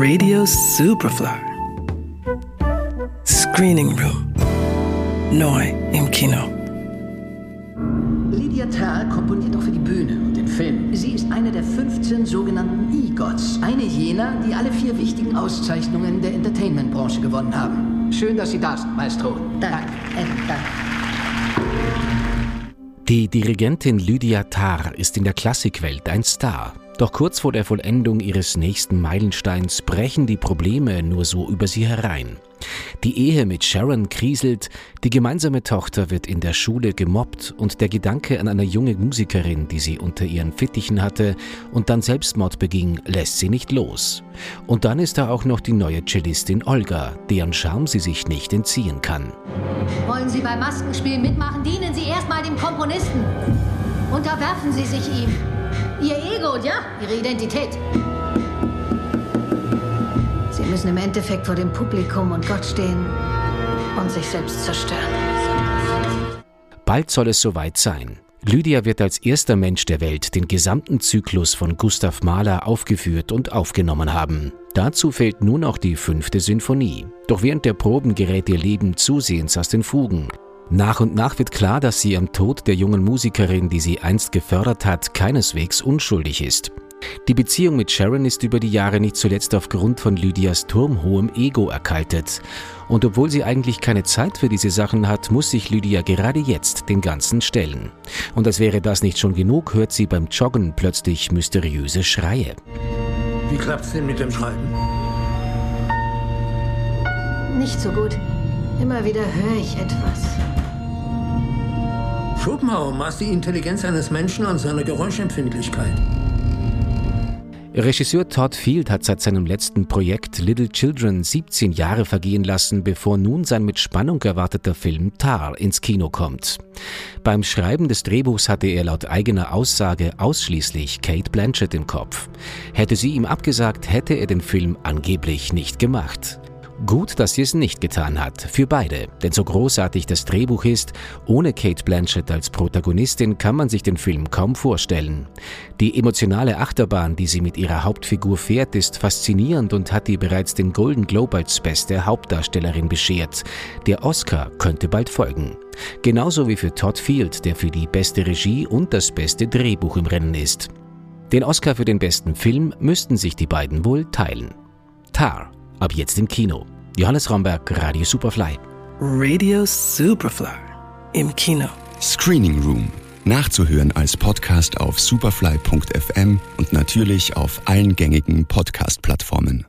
Radio Superfly. Screening Room. Neu im Kino. Lydia Tarr komponiert auch für die Bühne und den Film. Sie ist eine der 15 sogenannten EGOTs. Eine jener, die alle vier wichtigen Auszeichnungen der Entertainment-Branche gewonnen haben. Schön, dass Sie da sind, Maestro. Dank. Äh, dank. Die Dirigentin Lydia Tarr ist in der Klassikwelt ein Star. Doch kurz vor der Vollendung ihres nächsten Meilensteins brechen die Probleme nur so über sie herein. Die Ehe mit Sharon kriselt, die gemeinsame Tochter wird in der Schule gemobbt und der Gedanke an eine junge Musikerin, die sie unter ihren Fittichen hatte und dann Selbstmord beging, lässt sie nicht los. Und dann ist da auch noch die neue Cellistin Olga, deren Charme sie sich nicht entziehen kann. Wollen Sie beim Maskenspiel mitmachen? Dienen Sie erstmal dem Komponisten. Unterwerfen Sie sich ihm. Ihr Ego, ja? Ihre Identität. Sie müssen im Endeffekt vor dem Publikum und Gott stehen und sich selbst zerstören. Bald soll es soweit sein. Lydia wird als erster Mensch der Welt den gesamten Zyklus von Gustav Mahler aufgeführt und aufgenommen haben. Dazu fehlt nun auch die fünfte Sinfonie. Doch während der Proben gerät ihr Leben zusehends aus den Fugen. Nach und nach wird klar, dass sie am Tod der jungen Musikerin, die sie einst gefördert hat, keineswegs unschuldig ist. Die Beziehung mit Sharon ist über die Jahre nicht zuletzt aufgrund von Lydias turmhohem Ego erkaltet. Und obwohl sie eigentlich keine Zeit für diese Sachen hat, muss sich Lydia gerade jetzt dem Ganzen stellen. Und als wäre das nicht schon genug, hört sie beim Joggen plötzlich mysteriöse Schreie. Wie klappt's denn mit dem Schreiben? Nicht so gut. Immer wieder höre ich etwas. Schopenhauer maß die Intelligenz eines Menschen an seiner Geräuschempfindlichkeit. Regisseur Todd Field hat seit seinem letzten Projekt Little Children 17 Jahre vergehen lassen, bevor nun sein mit Spannung erwarteter Film Tar ins Kino kommt. Beim Schreiben des Drehbuchs hatte er laut eigener Aussage ausschließlich Kate Blanchett im Kopf. Hätte sie ihm abgesagt, hätte er den Film angeblich nicht gemacht. Gut, dass sie es nicht getan hat, für beide, denn so großartig das Drehbuch ist, ohne Kate Blanchett als Protagonistin kann man sich den Film kaum vorstellen. Die emotionale Achterbahn, die sie mit ihrer Hauptfigur fährt, ist faszinierend und hat ihr bereits den Golden Globe als beste Hauptdarstellerin beschert. Der Oscar könnte bald folgen. Genauso wie für Todd Field, der für die beste Regie und das beste Drehbuch im Rennen ist. Den Oscar für den besten Film müssten sich die beiden wohl teilen. Tar Ab jetzt im Kino. Johannes Romberg, Radio Superfly. Radio Superfly. Im Kino. Screening Room. Nachzuhören als Podcast auf superfly.fm und natürlich auf allen gängigen Podcast-Plattformen.